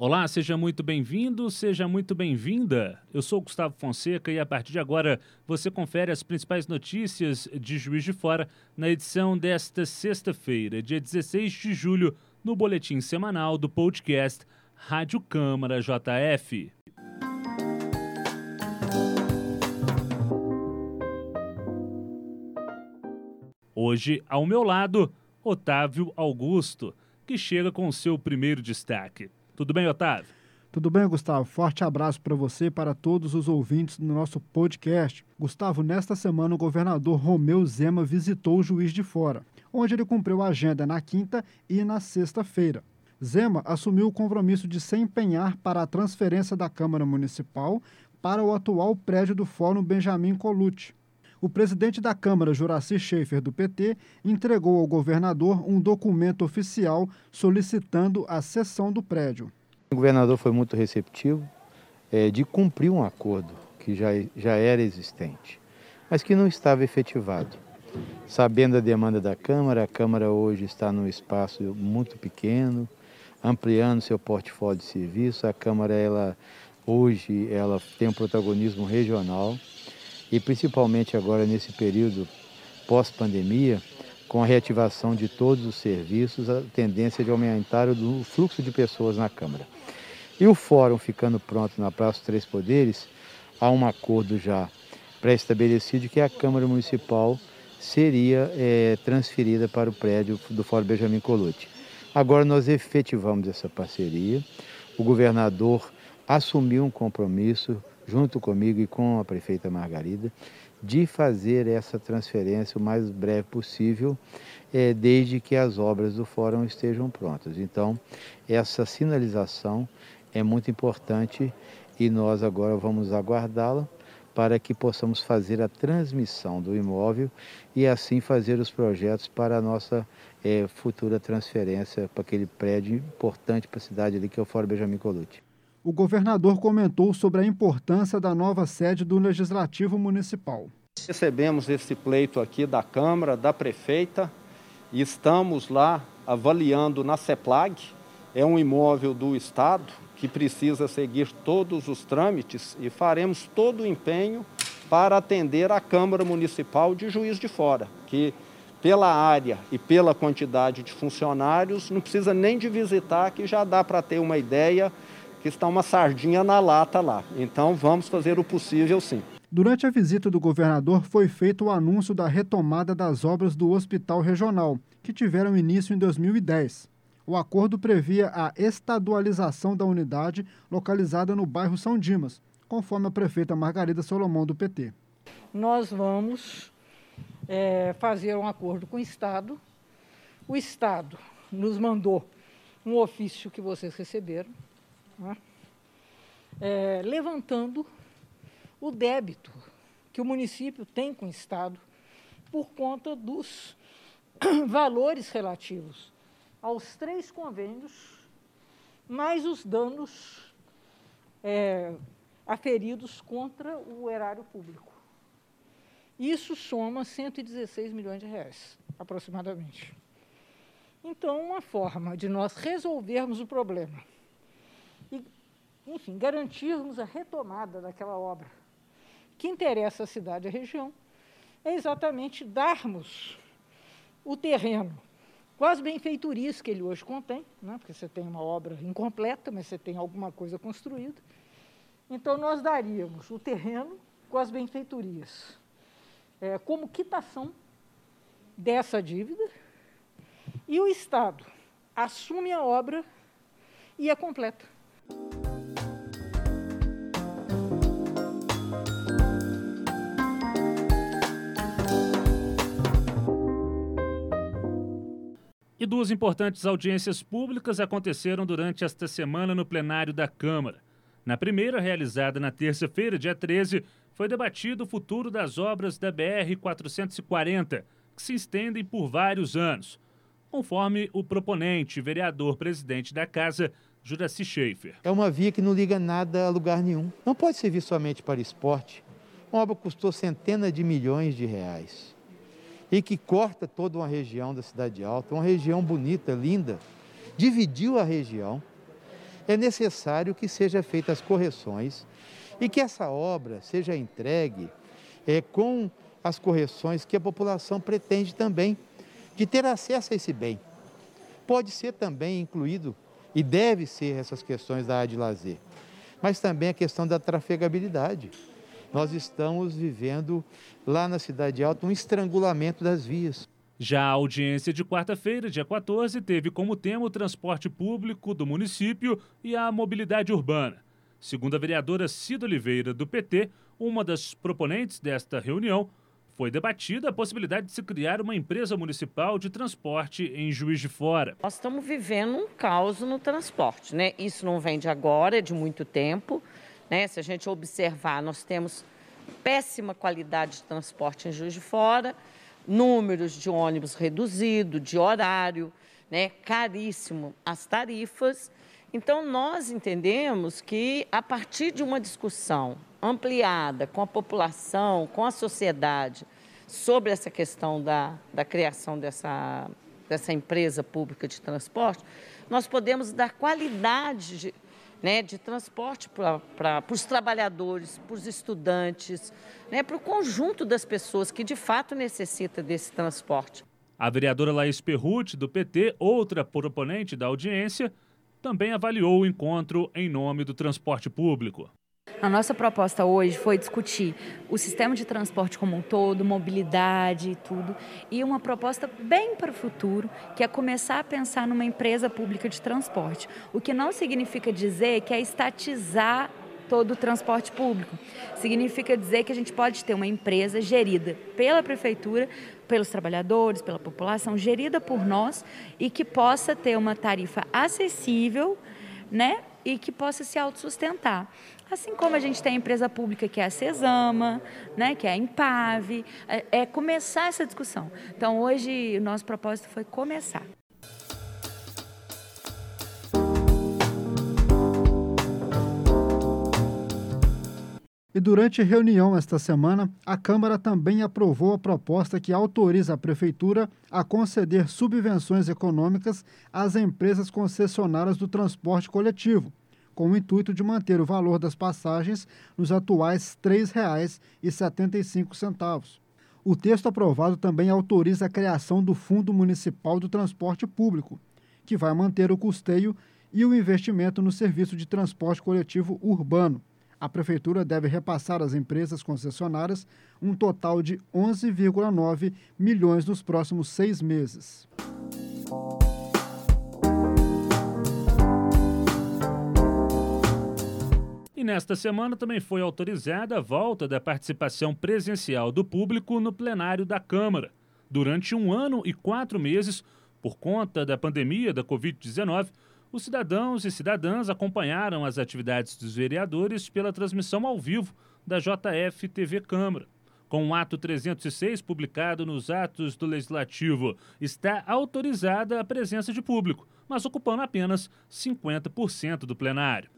Olá, seja muito bem-vindo, seja muito bem-vinda. Eu sou Gustavo Fonseca e a partir de agora você confere as principais notícias de Juiz de Fora na edição desta sexta-feira, dia 16 de julho, no boletim semanal do podcast Rádio Câmara JF. Hoje, ao meu lado, Otávio Augusto, que chega com o seu primeiro destaque. Tudo bem, Otávio? Tudo bem, Gustavo? Forte abraço para você e para todos os ouvintes do nosso podcast. Gustavo, nesta semana o governador Romeu Zema visitou o Juiz de Fora, onde ele cumpriu a agenda na quinta e na sexta-feira. Zema assumiu o compromisso de se empenhar para a transferência da Câmara Municipal para o atual prédio do Fórum Benjamin Colucci. O presidente da Câmara, Juraci Schaefer, do PT, entregou ao governador um documento oficial solicitando a cessão do prédio. O governador foi muito receptivo é, de cumprir um acordo que já, já era existente, mas que não estava efetivado. Sabendo a demanda da Câmara, a Câmara hoje está num espaço muito pequeno, ampliando seu portfólio de serviço. A Câmara, ela, hoje, ela tem um protagonismo regional e principalmente agora nesse período pós-pandemia, com a reativação de todos os serviços, a tendência de aumentar o fluxo de pessoas na Câmara. E o fórum ficando pronto na Praça dos Três Poderes, há um acordo já pré-estabelecido que a Câmara Municipal seria é, transferida para o prédio do Fórum Benjamin Colucci. Agora nós efetivamos essa parceria, o governador assumiu um compromisso junto comigo e com a prefeita Margarida, de fazer essa transferência o mais breve possível, é, desde que as obras do fórum estejam prontas. Então, essa sinalização é muito importante e nós agora vamos aguardá-la para que possamos fazer a transmissão do imóvel e assim fazer os projetos para a nossa é, futura transferência para aquele prédio importante para a cidade ali, que é o Fórum Benjamin Colucci o governador comentou sobre a importância da nova sede do Legislativo Municipal. Recebemos esse pleito aqui da Câmara, da Prefeita, e estamos lá avaliando na CEPLAG, é um imóvel do Estado que precisa seguir todos os trâmites e faremos todo o empenho para atender a Câmara Municipal de Juiz de Fora, que pela área e pela quantidade de funcionários não precisa nem de visitar, que já dá para ter uma ideia que está uma sardinha na lata lá. Então vamos fazer o possível sim. Durante a visita do governador foi feito o anúncio da retomada das obras do Hospital Regional, que tiveram início em 2010. O acordo previa a estadualização da unidade localizada no bairro São Dimas, conforme a prefeita Margarida Solomão do PT. Nós vamos é, fazer um acordo com o Estado. O Estado nos mandou um ofício que vocês receberam, né? é, levantando o débito que o município tem com o Estado por conta dos valores relativos aos três convênios, mais os danos é, aferidos contra o erário público. Isso soma 116 milhões de reais, aproximadamente. Então, uma forma de nós resolvermos o problema enfim, garantirmos a retomada daquela obra que interessa a cidade e a região, é exatamente darmos o terreno com as benfeitorias que ele hoje contém, né? porque você tem uma obra incompleta, mas você tem alguma coisa construída. Então, nós daríamos o terreno com as benfeitorias é, como quitação dessa dívida e o Estado assume a obra e é completa. E duas importantes audiências públicas aconteceram durante esta semana no plenário da Câmara. Na primeira, realizada na terça-feira, dia 13, foi debatido o futuro das obras da BR-440, que se estendem por vários anos, conforme o proponente, vereador presidente da Casa, Juraci Schaefer. É uma via que não liga nada a lugar nenhum. Não pode servir somente para esporte. Uma obra custou centenas de milhões de reais e que corta toda uma região da Cidade Alta, uma região bonita, linda, dividiu a região é necessário que seja feitas as correções e que essa obra seja entregue é, com as correções que a população pretende também de ter acesso a esse bem. Pode ser também incluído, e deve ser essas questões da área de lazer, mas também a questão da trafegabilidade. Nós estamos vivendo lá na Cidade Alta um estrangulamento das vias. Já a audiência de quarta-feira, dia 14, teve como tema o transporte público do município e a mobilidade urbana. Segundo a vereadora Cida Oliveira, do PT, uma das proponentes desta reunião, foi debatida a possibilidade de se criar uma empresa municipal de transporte em Juiz de Fora. Nós estamos vivendo um caos no transporte, né? Isso não vem de agora, é de muito tempo. Né? Se a gente observar, nós temos péssima qualidade de transporte em Juiz de Fora números de ônibus reduzido, de horário, né, caríssimo as tarifas. Então, nós entendemos que, a partir de uma discussão ampliada com a população, com a sociedade, sobre essa questão da, da criação dessa, dessa empresa pública de transporte, nós podemos dar qualidade de, né, de transporte para os trabalhadores, para os estudantes, né, para o conjunto das pessoas que de fato necessita desse transporte. A vereadora Laís Perruti, do PT, outra proponente da audiência, também avaliou o encontro em nome do transporte público. A nossa proposta hoje foi discutir o sistema de transporte como um todo, mobilidade e tudo, e uma proposta bem para o futuro, que é começar a pensar numa empresa pública de transporte. O que não significa dizer que é estatizar todo o transporte público. Significa dizer que a gente pode ter uma empresa gerida pela prefeitura, pelos trabalhadores, pela população, gerida por nós e que possa ter uma tarifa acessível, né? E que possa se autossustentar. Assim como a gente tem a empresa pública que é a Cesama, né, que é a Impave, é, é começar essa discussão. Então, hoje, o nosso propósito foi começar. E durante reunião esta semana, a Câmara também aprovou a proposta que autoriza a Prefeitura a conceder subvenções econômicas às empresas concessionárias do transporte coletivo, com o intuito de manter o valor das passagens nos atuais R$ 3,75. O texto aprovado também autoriza a criação do Fundo Municipal do Transporte Público, que vai manter o custeio e o investimento no serviço de transporte coletivo urbano. A Prefeitura deve repassar às empresas concessionárias um total de 11,9 milhões nos próximos seis meses. Nesta semana também foi autorizada a volta da participação presencial do público no plenário da Câmara. Durante um ano e quatro meses, por conta da pandemia da Covid-19, os cidadãos e cidadãs acompanharam as atividades dos vereadores pela transmissão ao vivo da JF TV Câmara. Com o ato 306 publicado nos atos do Legislativo, está autorizada a presença de público, mas ocupando apenas 50% do plenário.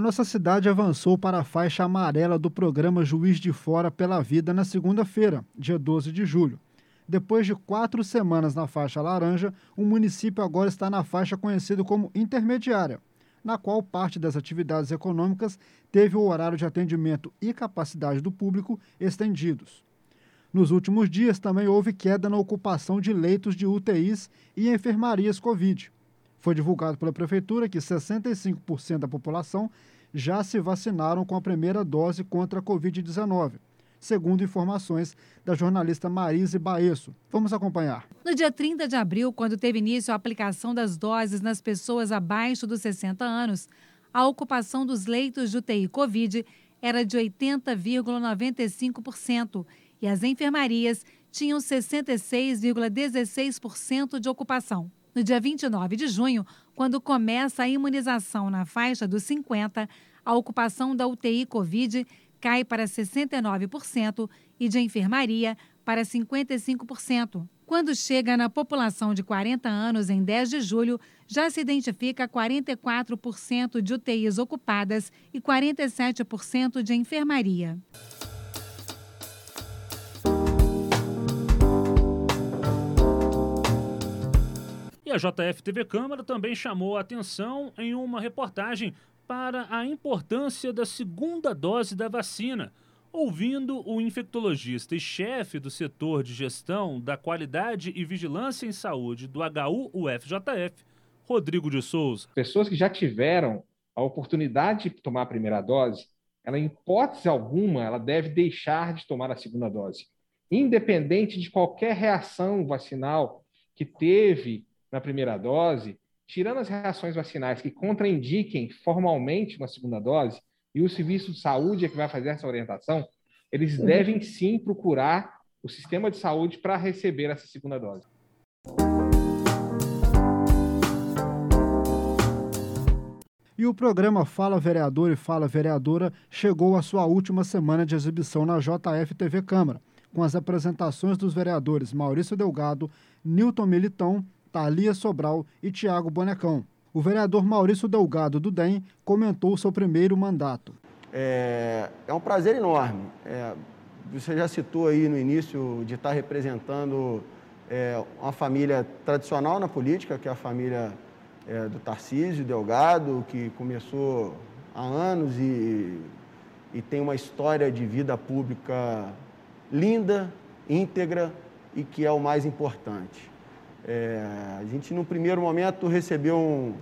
A nossa cidade avançou para a faixa amarela do programa Juiz de Fora pela Vida na segunda-feira, dia 12 de julho. Depois de quatro semanas na faixa laranja, o município agora está na faixa conhecida como intermediária, na qual parte das atividades econômicas teve o horário de atendimento e capacidade do público estendidos. Nos últimos dias também houve queda na ocupação de leitos de UTIs e enfermarias Covid. Foi divulgado pela Prefeitura que 65% da população já se vacinaram com a primeira dose contra a Covid-19, segundo informações da jornalista Marise Baesso. Vamos acompanhar. No dia 30 de abril, quando teve início a aplicação das doses nas pessoas abaixo dos 60 anos, a ocupação dos leitos de UTI Covid era de 80,95% e as enfermarias tinham 66,16% de ocupação. No dia 29 de junho, quando começa a imunização na faixa dos 50, a ocupação da UTI Covid cai para 69% e de enfermaria para 55%. Quando chega na população de 40 anos em 10 de julho, já se identifica 44% de UTIs ocupadas e 47% de enfermaria. E a JF TV Câmara também chamou a atenção em uma reportagem para a importância da segunda dose da vacina, ouvindo o infectologista e chefe do setor de gestão da qualidade e vigilância em saúde do HU-UFJF, Rodrigo de Souza. Pessoas que já tiveram a oportunidade de tomar a primeira dose, ela, em hipótese alguma, ela deve deixar de tomar a segunda dose. Independente de qualquer reação vacinal que teve na primeira dose, tirando as reações vacinais que contraindiquem formalmente uma segunda dose, e o serviço de saúde é que vai fazer essa orientação, eles devem sim procurar o sistema de saúde para receber essa segunda dose. E o programa Fala Vereador e Fala Vereadora chegou à sua última semana de exibição na JF TV Câmara, com as apresentações dos vereadores Maurício Delgado, Newton Militão, Thalia Sobral e Tiago Bonecão. O vereador Maurício Delgado do DEM comentou seu primeiro mandato. É, é um prazer enorme. É, você já citou aí no início de estar representando é, uma família tradicional na política, que é a família é, do Tarcísio Delgado, que começou há anos e, e tem uma história de vida pública linda, íntegra e que é o mais importante. É, a gente, no primeiro momento, recebeu um,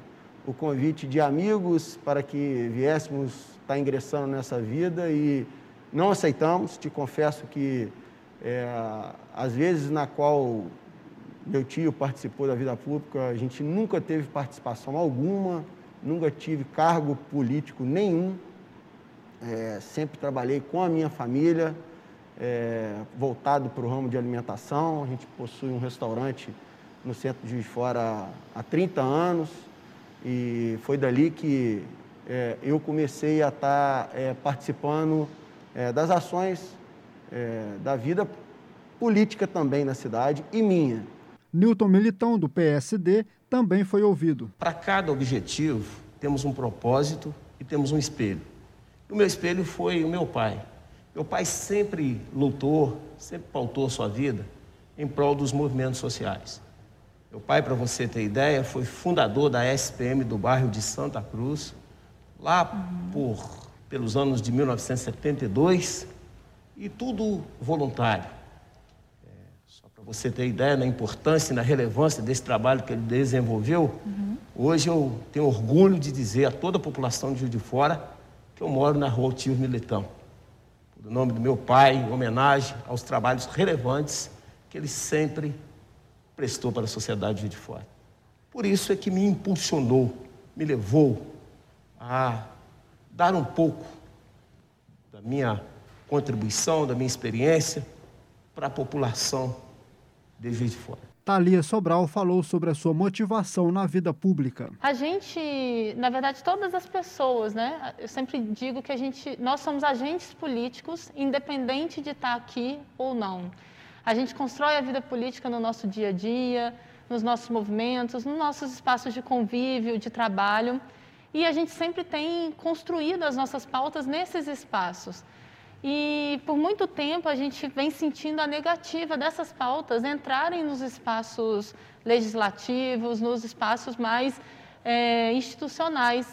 o convite de amigos para que viéssemos estar ingressando nessa vida e não aceitamos. Te confesso que, é, às vezes, na qual meu tio participou da vida pública, a gente nunca teve participação alguma, nunca tive cargo político nenhum. É, sempre trabalhei com a minha família, é, voltado para o ramo de alimentação. A gente possui um restaurante no centro de Juiz de Fora há 30 anos e foi dali que é, eu comecei a estar é, participando é, das ações é, da vida política também na cidade e minha. Newton Militão, do PSD, também foi ouvido. Para cada objetivo, temos um propósito e temos um espelho. O meu espelho foi o meu pai. Meu pai sempre lutou, sempre pautou sua vida em prol dos movimentos sociais. Meu pai, para você ter ideia, foi fundador da SPM do bairro de Santa Cruz, lá por pelos anos de 1972, e tudo voluntário. É, só para você ter ideia da importância e da relevância desse trabalho que ele desenvolveu, uhum. hoje eu tenho orgulho de dizer a toda a população de Juiz de Fora que eu moro na rua Tio Militão. Por nome do meu pai, em homenagem aos trabalhos relevantes que ele sempre prestou para a sociedade de fora. Por isso é que me impulsionou, me levou a dar um pouco da minha contribuição, da minha experiência para a população de Juiz de Fora. Thalia Sobral falou sobre a sua motivação na vida pública. A gente, na verdade, todas as pessoas, né? Eu sempre digo que a gente, nós somos agentes políticos, independente de estar aqui ou não. A gente constrói a vida política no nosso dia a dia, nos nossos movimentos, nos nossos espaços de convívio, de trabalho. E a gente sempre tem construído as nossas pautas nesses espaços. E por muito tempo a gente vem sentindo a negativa dessas pautas entrarem nos espaços legislativos, nos espaços mais é, institucionais.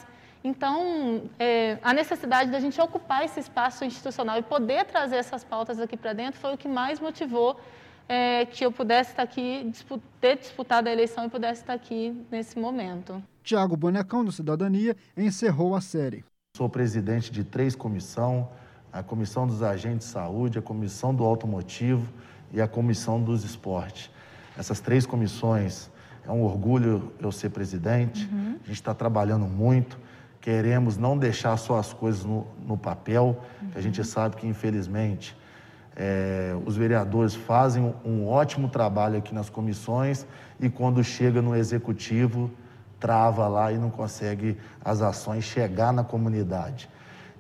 Então, é, a necessidade da gente ocupar esse espaço institucional e poder trazer essas pautas aqui para dentro foi o que mais motivou é, que eu pudesse estar aqui, ter disputado a eleição e pudesse estar aqui nesse momento. Tiago Bonecão, do Cidadania, encerrou a série. Sou presidente de três comissões, a Comissão dos Agentes de Saúde, a Comissão do Automotivo e a Comissão dos Esportes. Essas três comissões, é um orgulho eu ser presidente, uhum. a gente está trabalhando muito, queremos não deixar só as coisas no, no papel, uhum. a gente sabe que, infelizmente, é, os vereadores fazem um, ótimo trabalho aqui nas comissões e, quando chega no executivo, trava lá e não consegue as ações chegar na comunidade.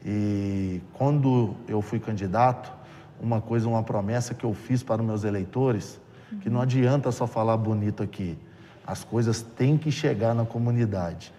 E quando eu fui candidato, uma coisa, uma promessa que eu fiz para os meus eleitores, que não adianta só falar bonito aqui, as coisas têm que chegar na comunidade.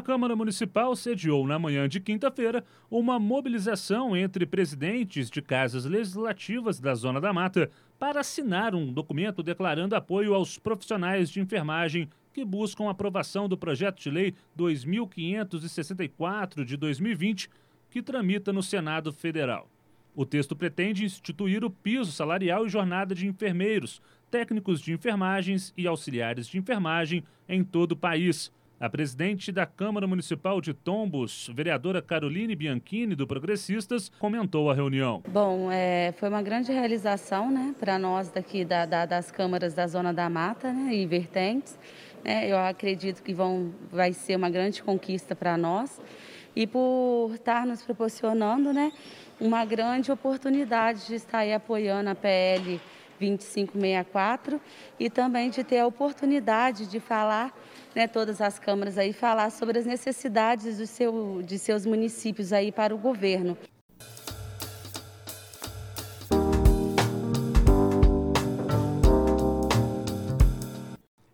A Câmara Municipal sediou na manhã de quinta-feira uma mobilização entre presidentes de casas legislativas da Zona da Mata para assinar um documento declarando apoio aos profissionais de enfermagem que buscam aprovação do projeto de lei 2564 de 2020, que tramita no Senado Federal. O texto pretende instituir o piso salarial e jornada de enfermeiros, técnicos de enfermagens e auxiliares de enfermagem em todo o país a presidente da Câmara Municipal de Tombos, vereadora Caroline Bianchini, do Progressistas, comentou a reunião. Bom, é, foi uma grande realização né, para nós daqui da, da, das câmaras da Zona da Mata né, e vertentes. É, eu acredito que vão, vai ser uma grande conquista para nós e por estar nos proporcionando né, uma grande oportunidade de estar aí apoiando a PL 2564 e também de ter a oportunidade de falar, né, todas as câmaras aí, falar sobre as necessidades do seu, de seus municípios aí para o governo.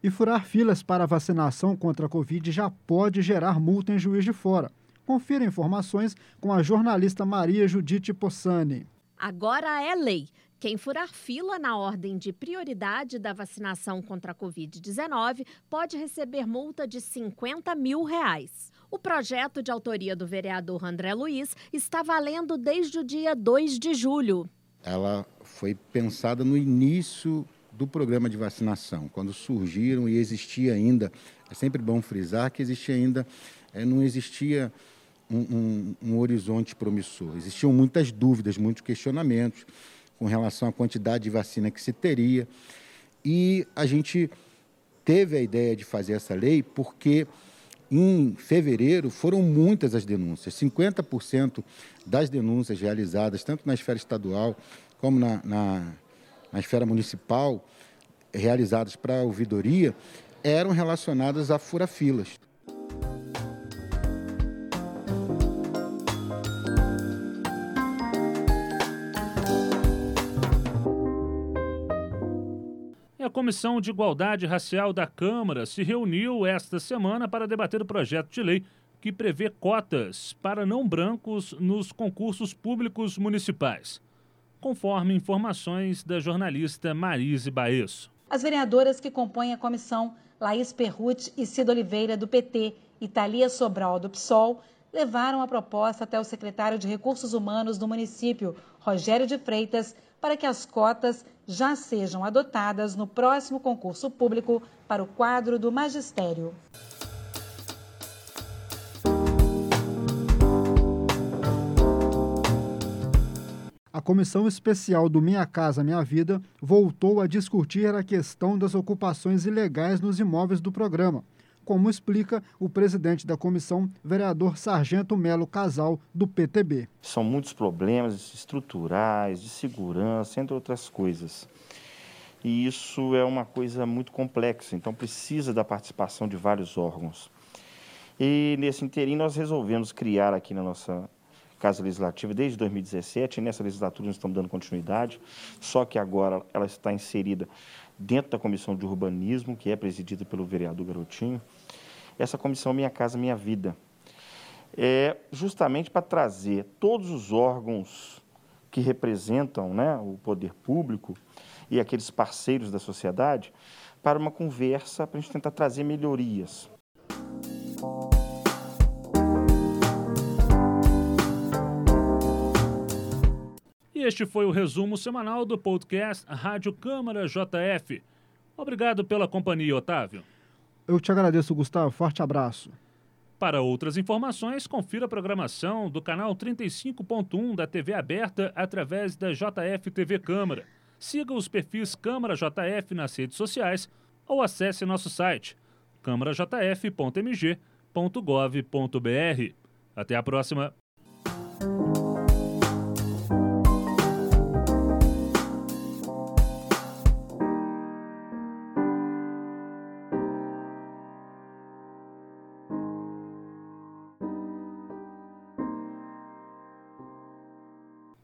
E furar filas para vacinação contra a Covid já pode gerar multa em Juiz de Fora. Confira informações com a jornalista Maria Judite Possani. Agora é lei. Quem furar fila na ordem de prioridade da vacinação contra a Covid-19 pode receber multa de 50 mil reais. O projeto de autoria do vereador André Luiz está valendo desde o dia 2 de julho. Ela foi pensada no início do programa de vacinação, quando surgiram e existia ainda, é sempre bom frisar que existia ainda, é, não existia um, um, um horizonte promissor, existiam muitas dúvidas, muitos questionamentos com relação à quantidade de vacina que se teria. E a gente teve a ideia de fazer essa lei porque em fevereiro foram muitas as denúncias. 50% das denúncias realizadas, tanto na esfera estadual como na, na, na esfera municipal, realizadas para a ouvidoria, eram relacionadas a fura-filas. A Comissão de Igualdade Racial da Câmara se reuniu esta semana para debater o projeto de lei que prevê cotas para não brancos nos concursos públicos municipais, conforme informações da jornalista Marise Baesso. As vereadoras que compõem a comissão, Laís Perruti e Cida Oliveira, do PT, e Thalia Sobral, do PSOL, levaram a proposta até o secretário de Recursos Humanos do município, Rogério de Freitas, para que as cotas já sejam adotadas no próximo concurso público para o quadro do magistério. A Comissão Especial do Minha Casa Minha Vida voltou a discutir a questão das ocupações ilegais nos imóveis do programa como explica o presidente da comissão, vereador Sargento Melo Casal, do PTB. São muitos problemas estruturais, de segurança, entre outras coisas. E isso é uma coisa muito complexa, então precisa da participação de vários órgãos. E nesse interim nós resolvemos criar aqui na nossa Casa Legislativa desde 2017, e nessa legislatura nós estamos dando continuidade, só que agora ela está inserida dentro da Comissão de Urbanismo, que é presidida pelo vereador Garotinho, essa comissão Minha Casa Minha Vida. É justamente para trazer todos os órgãos que representam né, o poder público e aqueles parceiros da sociedade para uma conversa, para a gente tentar trazer melhorias. Este foi o resumo semanal do podcast Rádio Câmara JF. Obrigado pela companhia, Otávio. Eu te agradeço, Gustavo. Forte abraço. Para outras informações, confira a programação do canal 35.1 da TV aberta através da JF TV Câmara. Siga os perfis Câmara JF nas redes sociais ou acesse nosso site câmarajf.mg.gov.br. Até a próxima!